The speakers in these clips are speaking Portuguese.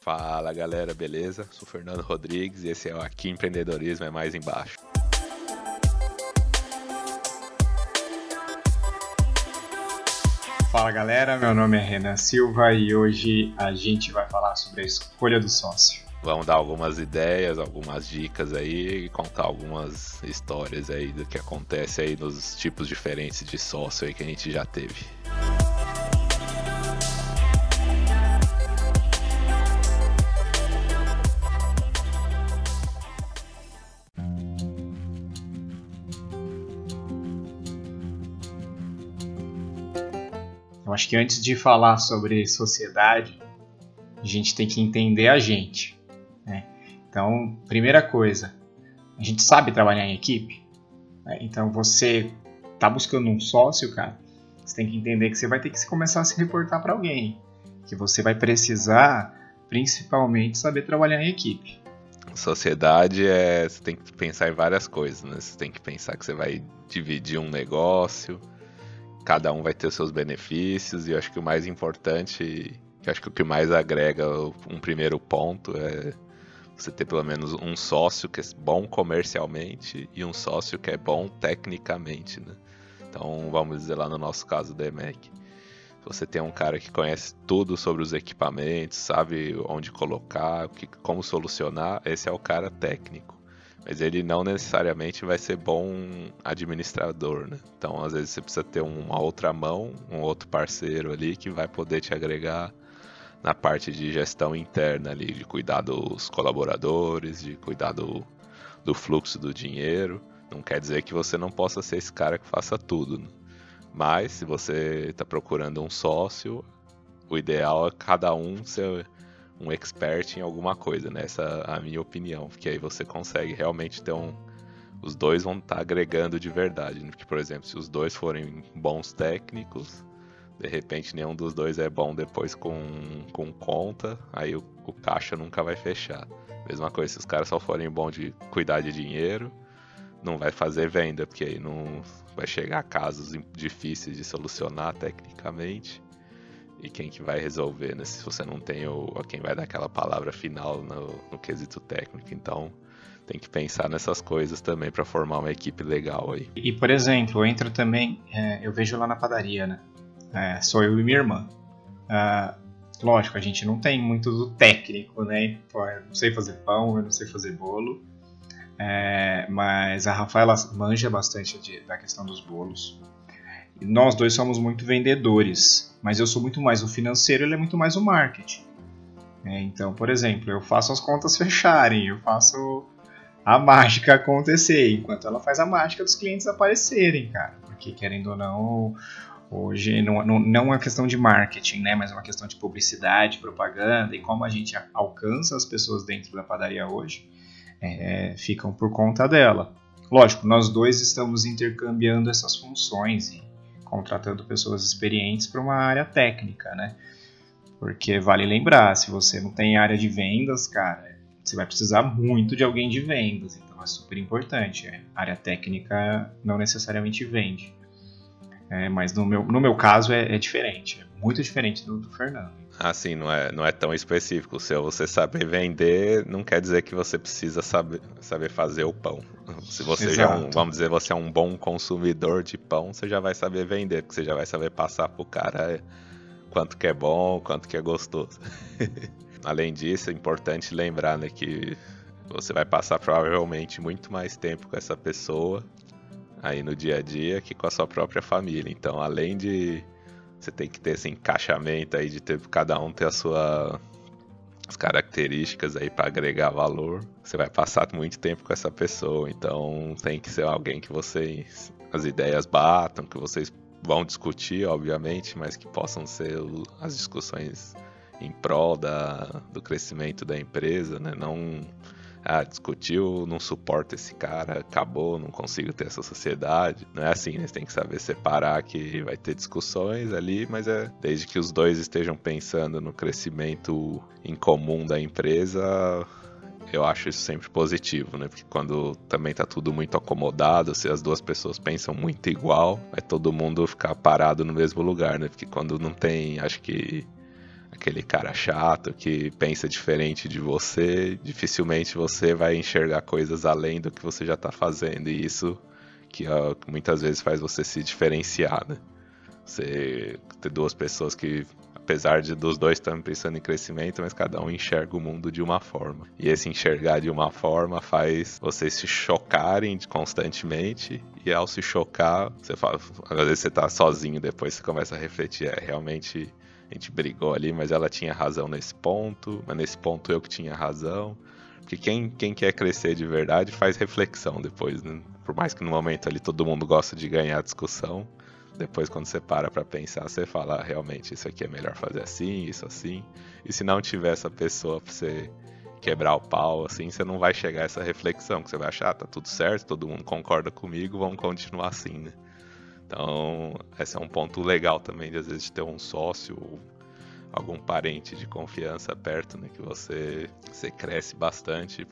Fala galera, beleza? Sou Fernando Rodrigues e esse é o Aqui Empreendedorismo é Mais Embaixo. Fala galera, meu nome é Renan Silva e hoje a gente vai falar sobre a escolha do sócio. Vamos dar algumas ideias, algumas dicas aí e contar algumas histórias aí do que acontece aí nos tipos diferentes de sócio aí que a gente já teve. Eu acho que antes de falar sobre sociedade, a gente tem que entender a gente. Então, primeira coisa, a gente sabe trabalhar em equipe. Né? Então, você está buscando um sócio, cara, você tem que entender que você vai ter que começar a se reportar para alguém. Que você vai precisar, principalmente, saber trabalhar em equipe. Sociedade é. Você tem que pensar em várias coisas, né? Você tem que pensar que você vai dividir um negócio cada um vai ter seus benefícios, e eu acho que o mais importante, eu acho que o que mais agrega um primeiro ponto é você ter pelo menos um sócio que é bom comercialmente e um sócio que é bom tecnicamente, né? Então, vamos dizer lá no nosso caso da EMEC, você tem um cara que conhece tudo sobre os equipamentos, sabe onde colocar, como solucionar, esse é o cara técnico. Mas ele não necessariamente vai ser bom administrador, né? Então, às vezes, você precisa ter uma outra mão, um outro parceiro ali que vai poder te agregar na parte de gestão interna ali, de cuidar dos colaboradores, de cuidar do, do fluxo do dinheiro. Não quer dizer que você não possa ser esse cara que faça tudo. Né? Mas se você está procurando um sócio, o ideal é cada um ser um expert em alguma coisa, né? Essa é a minha opinião, porque aí você consegue realmente ter um. Os dois vão estar tá agregando de verdade. Né? Porque, por exemplo, se os dois forem bons técnicos, de repente nenhum dos dois é bom depois com, com conta, aí o, o caixa nunca vai fechar. Mesma coisa, se os caras só forem bons de cuidar de dinheiro, não vai fazer venda, porque aí não vai chegar casos difíceis de solucionar tecnicamente e quem que vai resolver, né? Se você não tem o, quem vai dar aquela palavra final no, no quesito técnico. Então, tem que pensar nessas coisas também para formar uma equipe legal aí. E, por exemplo, eu entro também, é, eu vejo lá na padaria, né? É, sou eu e minha irmã. Ah, lógico, a gente não tem muito do técnico, né? Pô, eu não sei fazer pão, eu não sei fazer bolo. É, mas a Rafaela manja bastante de, da questão dos bolos. E nós dois somos muito vendedores mas eu sou muito mais o financeiro, ele é muito mais o marketing. É, então, por exemplo, eu faço as contas fecharem, eu faço a mágica acontecer, enquanto ela faz a mágica dos clientes aparecerem, cara. Porque querendo ou não, hoje não, não, não é uma questão de marketing, né, mas é uma questão de publicidade, propaganda e como a gente alcança as pessoas dentro da padaria hoje, é, ficam por conta dela. Lógico, nós dois estamos intercambiando essas funções e contratando pessoas experientes para uma área técnica, né? Porque vale lembrar, se você não tem área de vendas, cara, você vai precisar muito de alguém de vendas, é super importante. É. A área técnica não necessariamente vende. É, mas no meu, no meu caso é, é diferente, é muito diferente do, do Fernando. Assim, não é, não é tão específico. Se você saber vender, não quer dizer que você precisa saber, saber fazer o pão. Se você já é um, vamos dizer, você é um bom consumidor de pão, você já vai saber vender, porque você já vai saber passar pro cara quanto que é bom, quanto que é gostoso. Além disso, é importante lembrar né, que você vai passar provavelmente muito mais tempo com essa pessoa aí no dia a dia que com a sua própria família. Então, além de você tem que ter esse encaixamento aí de ter cada um ter a sua as características aí para agregar valor. Você vai passar muito tempo com essa pessoa, então tem que ser alguém que vocês as ideias batam, que vocês vão discutir, obviamente, mas que possam ser as discussões em prol da, do crescimento da empresa, né? Não ah, discutiu, não suporta esse cara, acabou, não consigo ter essa sociedade. Não é assim, né? Você tem que saber separar que vai ter discussões ali, mas é desde que os dois estejam pensando no crescimento em comum da empresa, eu acho isso sempre positivo, né? Porque quando também tá tudo muito acomodado, se as duas pessoas pensam muito igual, vai todo mundo ficar parado no mesmo lugar, né? Porque quando não tem, acho que aquele cara chato que pensa diferente de você, dificilmente você vai enxergar coisas além do que você já tá fazendo. E isso que, muitas vezes faz você se diferenciar, né? Você ter duas pessoas que apesar de dos dois estarem pensando em crescimento, mas cada um enxerga o mundo de uma forma. E esse enxergar de uma forma faz vocês se chocarem constantemente, e ao se chocar, você fala, às vezes você tá sozinho, depois você começa a refletir, é, realmente a gente brigou ali, mas ela tinha razão nesse ponto, mas nesse ponto eu que tinha razão. Porque quem, quem quer crescer de verdade faz reflexão depois, né? Por mais que no momento ali todo mundo gosta de ganhar discussão, depois, quando você para pra pensar, você fala, ah, realmente, isso aqui é melhor fazer assim, isso assim. E se não tiver essa pessoa pra você quebrar o pau, assim, você não vai chegar a essa reflexão, que você vai achar, ah, tá tudo certo, todo mundo concorda comigo, vamos continuar assim, né? Então, esse é um ponto legal também, de às vezes ter um sócio ou algum parente de confiança perto, né? Que você, você cresce bastante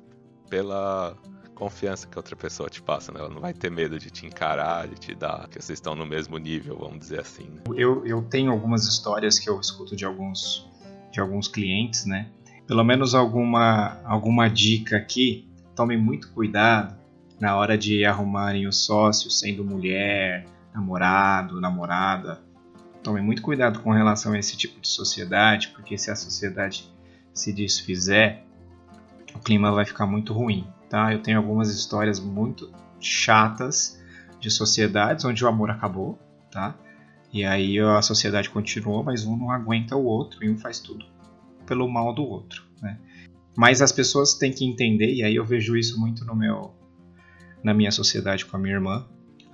pela confiança que outra pessoa te passa, né? Ela não vai ter medo de te encarar, de te dar, que vocês estão no mesmo nível, vamos dizer assim. Né? Eu, eu tenho algumas histórias que eu escuto de alguns, de alguns clientes, né? Pelo menos alguma, alguma dica aqui, tomem muito cuidado na hora de arrumarem o sócio, sendo mulher, namorado, namorada. Tomem muito cuidado com relação a esse tipo de sociedade, porque se a sociedade se desfizer, o clima vai ficar muito ruim tá? Eu tenho algumas histórias muito chatas de sociedades onde o amor acabou, tá? E aí a sociedade continuou, mas um não aguenta o outro e um faz tudo pelo mal do outro, né? Mas as pessoas têm que entender, e aí eu vejo isso muito no meu na minha sociedade com a minha irmã.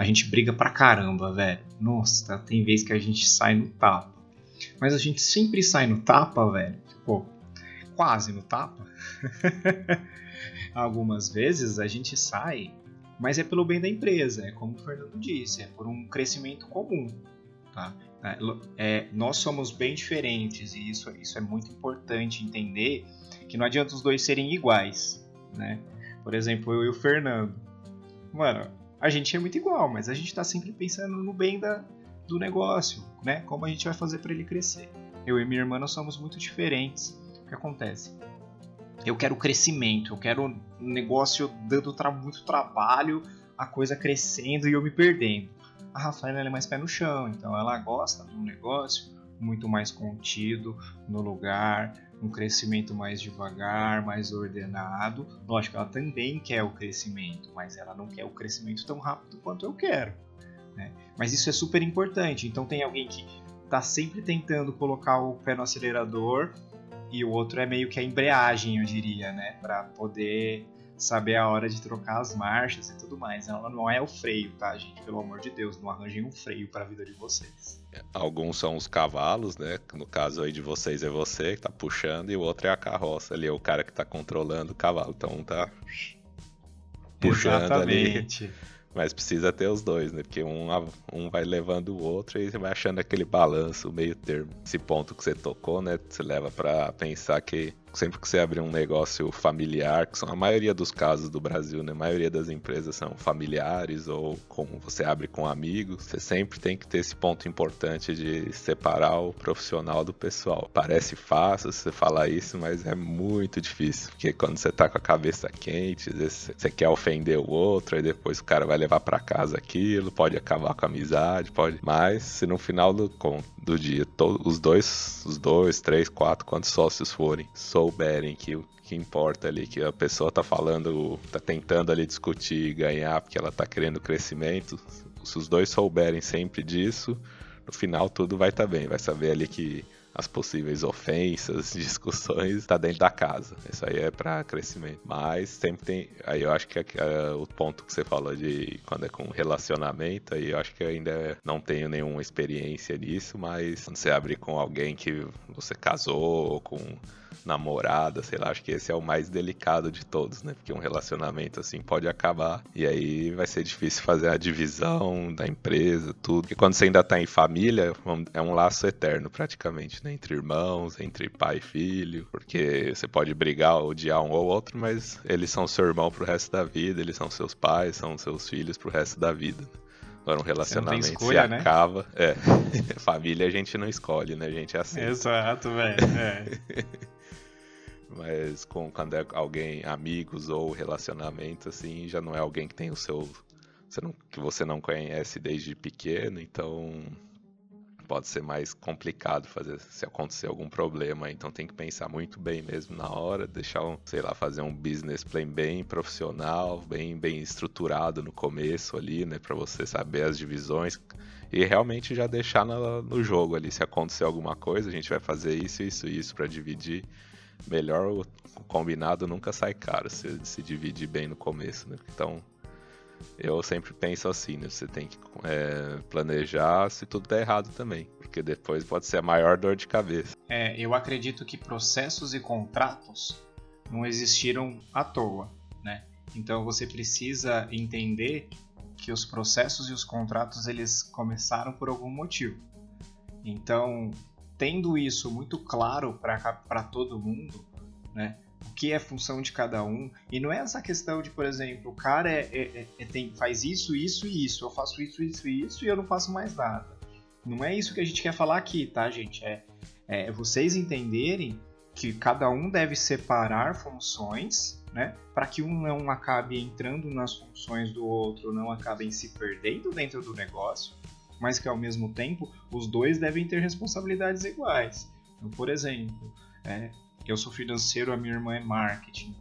A gente briga pra caramba, velho. Nossa, tem vezes que a gente sai no tapa. Mas a gente sempre sai no tapa, velho. Tipo, quase no tapa. algumas vezes a gente sai, mas é pelo bem da empresa, é como o Fernando disse, é por um crescimento comum. Tá? É, é, nós somos bem diferentes e isso, isso é muito importante entender que não adianta os dois serem iguais. Né? Por exemplo, eu e o Fernando. Mano, a gente é muito igual, mas a gente está sempre pensando no bem da, do negócio, né? Como a gente vai fazer para ele crescer. Eu e minha irmã nós somos muito diferentes. O que acontece? eu quero crescimento, eu quero um negócio dando tra muito trabalho, a coisa crescendo e eu me perdendo. A Rafaela é mais pé no chão, então ela gosta um negócio muito mais contido no lugar, um crescimento mais devagar, mais ordenado. Lógico, ela também quer o crescimento, mas ela não quer o crescimento tão rápido quanto eu quero. Né? Mas isso é super importante. Então tem alguém que está sempre tentando colocar o pé no acelerador e o outro é meio que a embreagem, eu diria, né? Para poder saber a hora de trocar as marchas e tudo mais. Ela não é o freio, tá, gente? Pelo amor de Deus, não arranjem um freio para a vida de vocês. Alguns são os cavalos, né? No caso aí de vocês é você que tá puxando e o outro é a carroça ali, é o cara que tá controlando o cavalo. Então um tá puxando Exatamente. ali mas precisa ter os dois, né? Porque um, um vai levando o outro e você vai achando aquele balanço, meio termo. Esse ponto que você tocou, né? Você leva para pensar que sempre que você abrir um negócio familiar, que são a maioria dos casos do Brasil, né? A maioria das empresas são familiares ou como você abre com amigos, você sempre tem que ter esse ponto importante de separar o profissional do pessoal. Parece fácil você falar isso, mas é muito difícil, porque quando você tá com a cabeça quente, você quer ofender o outro, e depois o cara vai levar para casa aquilo, pode acabar com a amizade, pode. Mas se no final do, do dia, todos, os dois, os dois, três, quatro, quantos sócios forem, souberem que o que importa ali, que a pessoa tá falando, tá tentando ali discutir e ganhar porque ela tá querendo crescimento, se os dois souberem sempre disso, no final tudo vai estar tá bem, vai saber ali que as possíveis ofensas, discussões, está dentro da casa. Isso aí é para crescimento. Mas sempre tem. Aí eu acho que é, o ponto que você falou de quando é com relacionamento, aí eu acho que eu ainda não tenho nenhuma experiência nisso, mas quando você abre com alguém que você casou, ou com namorada, sei lá, acho que esse é o mais delicado de todos, né? Porque um relacionamento assim pode acabar e aí vai ser difícil fazer a divisão da empresa, tudo. E quando você ainda tá em família, é um laço eterno praticamente. né? Entre irmãos, entre pai e filho, porque você pode brigar, odiar um ou outro, mas eles são seu irmão pro resto da vida, eles são seus pais, são seus filhos pro resto da vida. Agora um relacionamento escolha, se né? acaba. É. Família a gente não escolhe, né? A gente é assim. Exato, velho. É. Mas com, quando é alguém, amigos ou relacionamento, assim, já não é alguém que tem o seu. Você não, que você não conhece desde pequeno, então pode ser mais complicado fazer se acontecer algum problema. Então tem que pensar muito bem mesmo na hora, deixar um, sei lá, fazer um business plan bem profissional, bem bem estruturado no começo ali, né, para você saber as divisões e realmente já deixar no, no jogo ali. Se acontecer alguma coisa, a gente vai fazer isso, isso, isso para dividir. Melhor o combinado nunca sai caro se, se dividir bem no começo, né? Então eu sempre penso assim, né? Você tem que é, planejar se tudo der errado também, porque depois pode ser a maior dor de cabeça. É, eu acredito que processos e contratos não existiram à toa, né? Então você precisa entender que os processos e os contratos eles começaram por algum motivo. Então, tendo isso muito claro para todo mundo, né? o que é função de cada um. E não é essa questão de, por exemplo, o cara é, é, é, é, tem, faz isso, isso e isso, eu faço isso, isso e isso e eu não faço mais nada. Não é isso que a gente quer falar aqui, tá, gente? É, é vocês entenderem que cada um deve separar funções, né? Para que um não acabe entrando nas funções do outro, não acabem se perdendo dentro do negócio, mas que ao mesmo tempo os dois devem ter responsabilidades iguais. Então, por exemplo, é, eu sou financeiro, a minha irmã é marketing.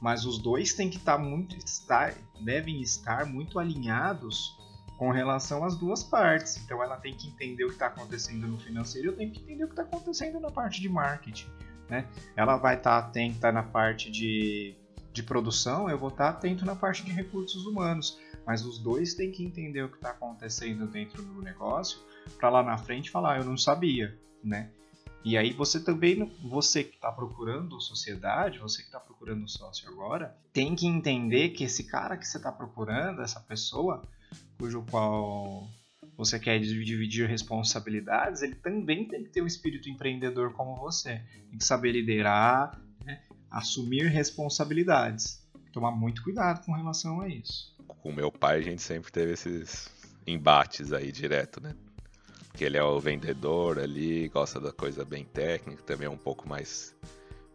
Mas os dois têm que estar muito estar, devem estar muito alinhados com relação às duas partes. Então ela tem que entender o que está acontecendo no financeiro, eu tenho que entender o que está acontecendo na parte de marketing. Né? Ela vai estar tá atenta na parte de, de produção, eu vou estar tá atento na parte de recursos humanos. Mas os dois têm que entender o que está acontecendo dentro do negócio para lá na frente falar, eu não sabia, né? E aí você também, você que está procurando sociedade, você que está procurando sócio agora, tem que entender que esse cara que você está procurando, essa pessoa, cujo qual você quer dividir responsabilidades, ele também tem que ter um espírito empreendedor como você. Tem que saber liderar, né? assumir responsabilidades. Tomar muito cuidado com relação a isso. Com meu pai a gente sempre teve esses embates aí direto, né? que ele é o vendedor ali, gosta da coisa bem técnica, também é um pouco mais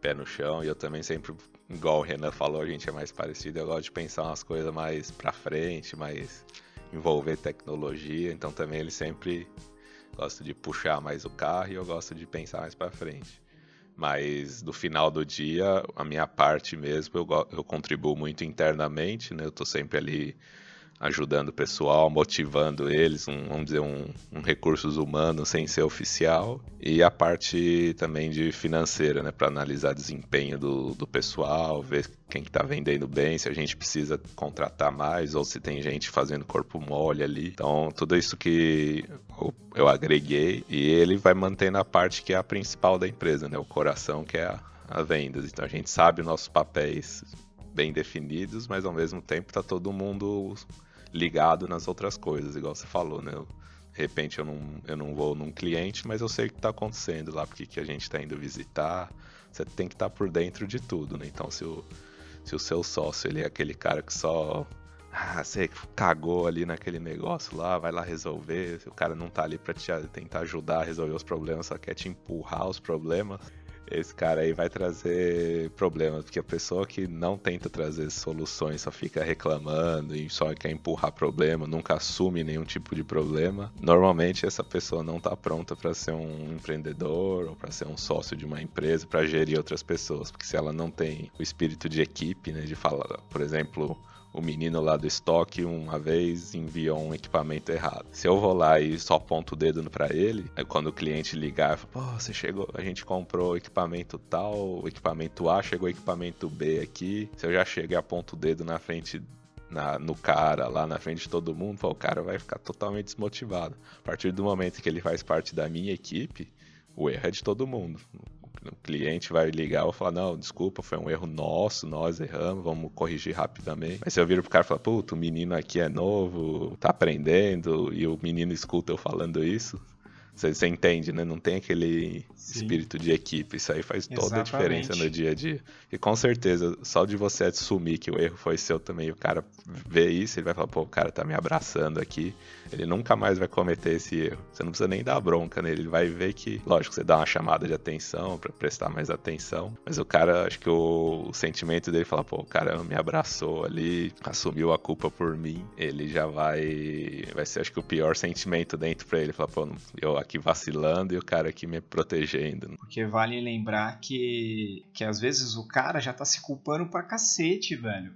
pé no chão. E eu também sempre, igual o Renan falou, a gente é mais parecido. Eu gosto de pensar umas coisas mais pra frente, mais envolver tecnologia. Então também ele sempre gosta de puxar mais o carro e eu gosto de pensar mais pra frente. Mas no final do dia, a minha parte mesmo, eu, eu contribuo muito internamente, né? Eu tô sempre ali ajudando o pessoal, motivando eles, um, vamos dizer, um, um, recursos humanos sem ser oficial, e a parte também de financeira, né, para analisar desempenho do, do pessoal, ver quem está vendendo bem, se a gente precisa contratar mais ou se tem gente fazendo corpo mole ali. Então, tudo isso que eu, eu agreguei e ele vai mantendo a parte que é a principal da empresa, né, o coração que é a, a vendas. Então, a gente sabe os nossos papéis bem definidos, mas ao mesmo tempo tá todo mundo ligado nas outras coisas, igual você falou, né? de repente eu não, eu não vou num cliente, mas eu sei o que está acontecendo lá, porque que a gente está indo visitar. Você tem que estar tá por dentro de tudo, né? Então se o, se o seu sócio ele é aquele cara que só ah, você cagou ali naquele negócio lá, vai lá resolver. O cara não tá ali para te tentar ajudar a resolver os problemas, só quer te empurrar os problemas esse cara aí vai trazer problemas, porque a pessoa que não tenta trazer soluções, só fica reclamando e só quer empurrar problema, nunca assume nenhum tipo de problema, normalmente essa pessoa não está pronta para ser um empreendedor ou para ser um sócio de uma empresa, para gerir outras pessoas, porque se ela não tem o espírito de equipe, né, de falar, por exemplo, o menino lá do estoque uma vez enviou um equipamento errado. Se eu vou lá e só aponto o dedo para ele, quando o cliente ligar, falo, pô, você chegou, a gente comprou equipamento tal, equipamento A chegou equipamento B aqui. Se eu já chego e aponto o dedo na frente na, no cara, lá na frente de todo mundo, pô, o cara vai ficar totalmente desmotivado. A partir do momento que ele faz parte da minha equipe, o erro é de todo mundo o cliente vai ligar ou falar, não, desculpa, foi um erro nosso, nós erramos, vamos corrigir rapidamente. Mas se eu viro pro cara e falar, puta, o menino aqui é novo, tá aprendendo, e o menino escuta eu falando isso, Você, entende, né? Não tem aquele Sim. espírito de equipe. Isso aí faz toda Exatamente. a diferença no dia a dia. E com certeza, só de você assumir que o erro foi seu também, o cara vê isso, ele vai falar, pô, o cara tá me abraçando aqui. Ele nunca mais vai cometer esse erro. Você não precisa nem dar bronca nele. Ele vai ver que, lógico, você dá uma chamada de atenção para prestar mais atenção. Mas o cara, acho que o, o sentimento dele fala, pô, o cara me abraçou ali, assumiu a culpa por mim. Ele já vai. Vai ser, acho que, o pior sentimento dentro pra ele. Falar, pô, eu aqui vacilando e o cara aqui me protegendo. Porque vale lembrar que, que às vezes o cara já tá se culpando pra cacete, velho.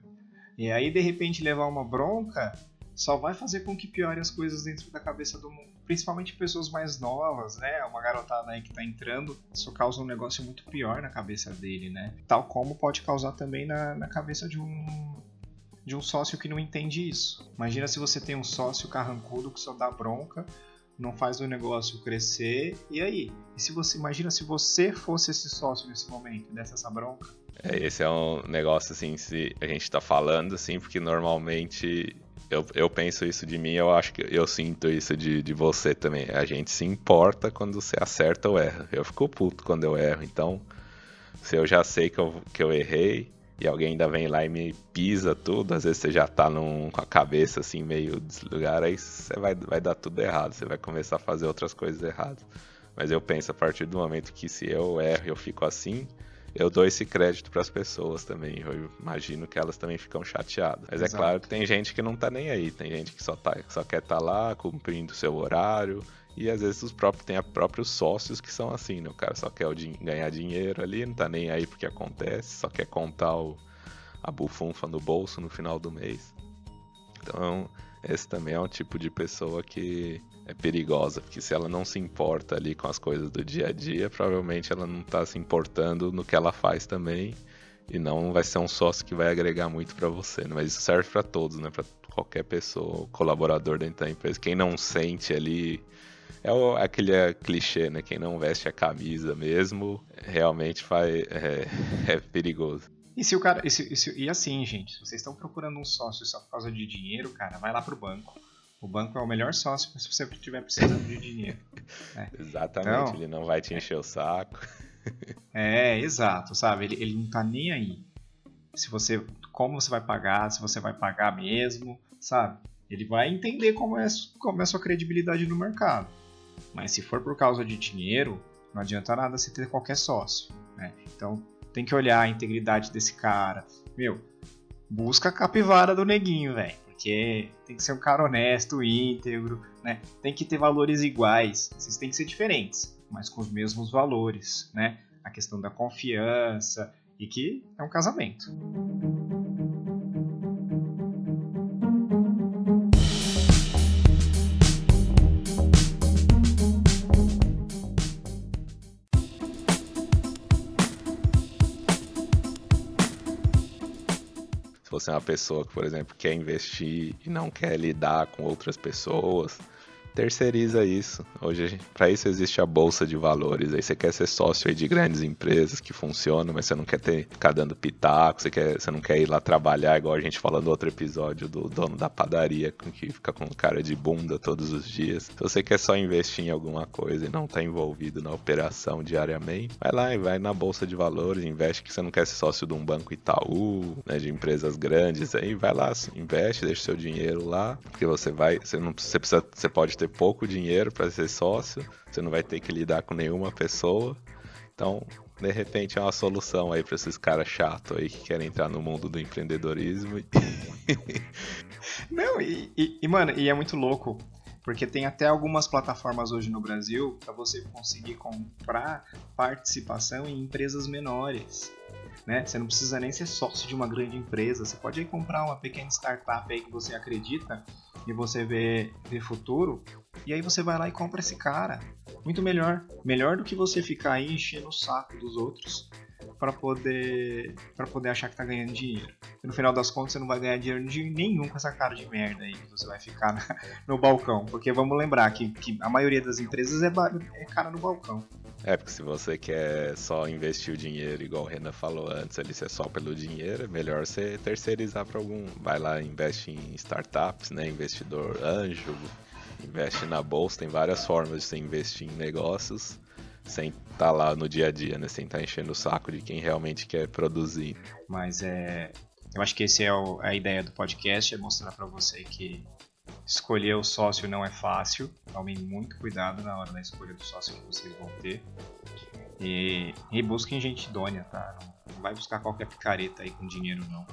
E aí, de repente, levar uma bronca só vai fazer com que piore as coisas dentro da cabeça do mundo. Principalmente pessoas mais novas, né? Uma garotada aí que tá entrando, isso causa um negócio muito pior na cabeça dele, né? Tal como pode causar também na, na cabeça de um, de um sócio que não entende isso. Imagina se você tem um sócio carrancudo que só dá bronca não faz o negócio crescer. E aí? E se você imagina se você fosse esse sócio nesse momento, dessa essa bronca? É, esse é um negócio assim, se a gente tá falando assim, porque normalmente eu, eu penso isso de mim, eu acho que eu sinto isso de, de você também. A gente se importa quando você acerta ou erra. Eu fico puto quando eu erro, então se eu já sei que eu, que eu errei, e alguém ainda vem lá e me pisa tudo, às vezes você já tá num, com a cabeça assim meio deslugar, aí você vai, vai dar tudo errado, você vai começar a fazer outras coisas erradas. Mas eu penso, a partir do momento que se eu erro eu fico assim, eu dou esse crédito para as pessoas também. Eu imagino que elas também ficam chateadas. Mas Exato. é claro que tem gente que não tá nem aí, tem gente que só, tá, só quer estar tá lá cumprindo o seu horário, e às vezes os próprios tem próprios sócios que são assim, né? O cara só quer din ganhar dinheiro ali, não tá nem aí porque acontece, só quer contar o, a bufunfa no bolso no final do mês. Então, esse também é um tipo de pessoa que é perigosa, porque se ela não se importa ali com as coisas do dia a dia, provavelmente ela não tá se importando no que ela faz também. E não vai ser um sócio que vai agregar muito para você, né? mas isso serve para todos, né? Para qualquer pessoa, colaborador dentro da empresa. Quem não sente ali é o, aquele é, clichê, né? Quem não veste a camisa mesmo, realmente faz, é, é perigoso. E se o cara. E, se, e, se, e, assim, gente, se vocês estão procurando um sócio só por causa de dinheiro, cara, vai lá pro banco. O banco é o melhor sócio se você estiver precisando de dinheiro. Né? Exatamente, então, ele não vai te encher o saco. é, exato, sabe? Ele, ele não tá nem aí. Se você. Como você vai pagar, se você vai pagar mesmo, sabe? Ele vai entender como é, como é a sua credibilidade no mercado. Mas se for por causa de dinheiro, não adianta nada você ter qualquer sócio. Né? Então tem que olhar a integridade desse cara. Meu, busca a capivara do neguinho, velho. Porque tem que ser um cara honesto, íntegro, né? Tem que ter valores iguais. Vocês têm que ser diferentes, mas com os mesmos valores, né? A questão da confiança e que é um casamento. Você é uma pessoa que, por exemplo, quer investir e não quer lidar com outras pessoas, terceiriza isso. Hoje, para isso existe a bolsa de valores. Aí você quer ser sócio de grandes empresas que funcionam, mas você não quer ter, ficar dando pitaco, você, quer, você não quer ir lá trabalhar, igual a gente falou no outro episódio do dono da padaria, que fica com cara de bunda todos os dias. Se você quer só investir em alguma coisa e não tá envolvido na operação diariamente, vai lá e vai na bolsa de valores, investe que você não quer ser sócio de um banco Itaú, né, de empresas grandes, aí vai lá, investe, deixa seu dinheiro lá, porque você vai, você não você precisa, você pode ter pouco dinheiro para ser sócio, você não vai ter que lidar com nenhuma pessoa. Então, de repente é uma solução aí para esses caras chatos aí que querem entrar no mundo do empreendedorismo. não, e, e, e, mano, e é muito louco, porque tem até algumas plataformas hoje no Brasil para você conseguir comprar participação em empresas menores. Né? Você não precisa nem ser sócio de uma grande empresa, você pode ir comprar uma pequena startup aí que você acredita e você vê, vê futuro, e aí você vai lá e compra esse cara. Muito melhor. Melhor do que você ficar aí enchendo o saco dos outros para poder para poder achar que tá ganhando dinheiro. E no final das contas você não vai ganhar dinheiro nenhum com essa cara de merda aí que você vai ficar na, no balcão. Porque vamos lembrar que, que a maioria das empresas é, é cara no balcão. É, porque se você quer só investir o dinheiro, igual o Renan falou antes, ali ser só pelo dinheiro, é melhor você terceirizar para algum. Vai lá, investe em startups, né? Investidor anjo, investe na bolsa, tem várias formas de você investir em negócios sem estar tá lá no dia a dia, né? Sem estar tá enchendo o saco de quem realmente quer produzir. Mas é. Eu acho que esse é a ideia do podcast, é mostrar para você que escolher o sócio não é fácil. Tomem muito cuidado na hora da escolha do sócio que vocês vão ter. E, e busquem gente idônea, tá? Não, não vai buscar qualquer picareta aí com dinheiro, não.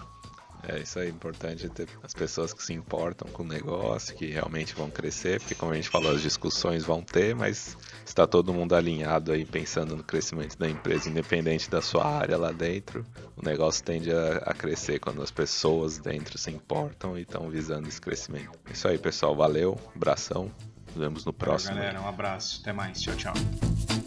É isso aí, é importante ter as pessoas que se importam com o negócio, que realmente vão crescer, porque como a gente falou, as discussões vão ter, mas está todo mundo alinhado aí pensando no crescimento da empresa, independente da sua área lá dentro, o negócio tende a, a crescer quando as pessoas dentro se importam e estão visando esse crescimento. É isso aí, pessoal, valeu, abração, nos vemos no próximo. Valeu, galera, um abraço, até mais, tchau, tchau.